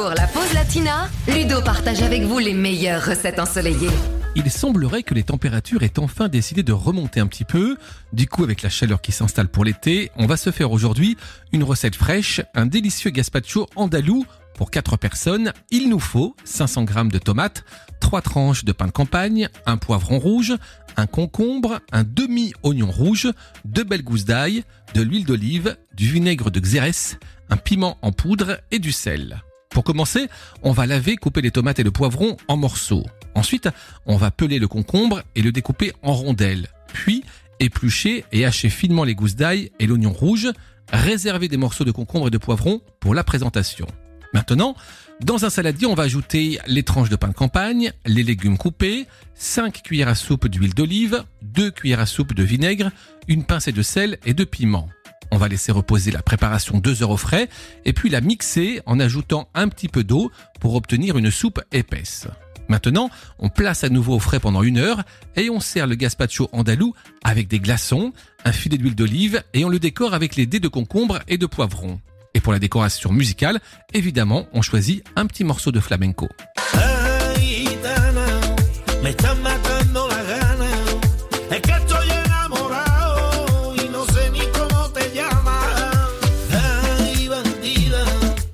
Pour la pause latina, Ludo partage avec vous les meilleures recettes ensoleillées. Il semblerait que les températures aient enfin décidé de remonter un petit peu. Du coup, avec la chaleur qui s'installe pour l'été, on va se faire aujourd'hui une recette fraîche, un délicieux gazpacho andalou pour 4 personnes. Il nous faut 500 g de tomates, 3 tranches de pain de campagne, un poivron rouge, un concombre, un demi-oignon rouge, deux belles gousses d'ail, de l'huile d'olive, du vinaigre de xérès, un piment en poudre et du sel. Pour commencer, on va laver, couper les tomates et le poivron en morceaux. Ensuite, on va peler le concombre et le découper en rondelles. Puis, éplucher et hacher finement les gousses d'ail et l'oignon rouge. Réserver des morceaux de concombre et de poivron pour la présentation. Maintenant, dans un saladier, on va ajouter les tranches de pain de campagne, les légumes coupés, 5 cuillères à soupe d'huile d'olive, 2 cuillères à soupe de vinaigre, une pincée de sel et de piment. On va laisser reposer la préparation deux heures au frais et puis la mixer en ajoutant un petit peu d'eau pour obtenir une soupe épaisse. Maintenant, on place à nouveau au frais pendant une heure et on sert le gazpacho andalou avec des glaçons, un filet d'huile d'olive et on le décore avec les dés de concombre et de poivron. Et pour la décoration musicale, évidemment, on choisit un petit morceau de flamenco.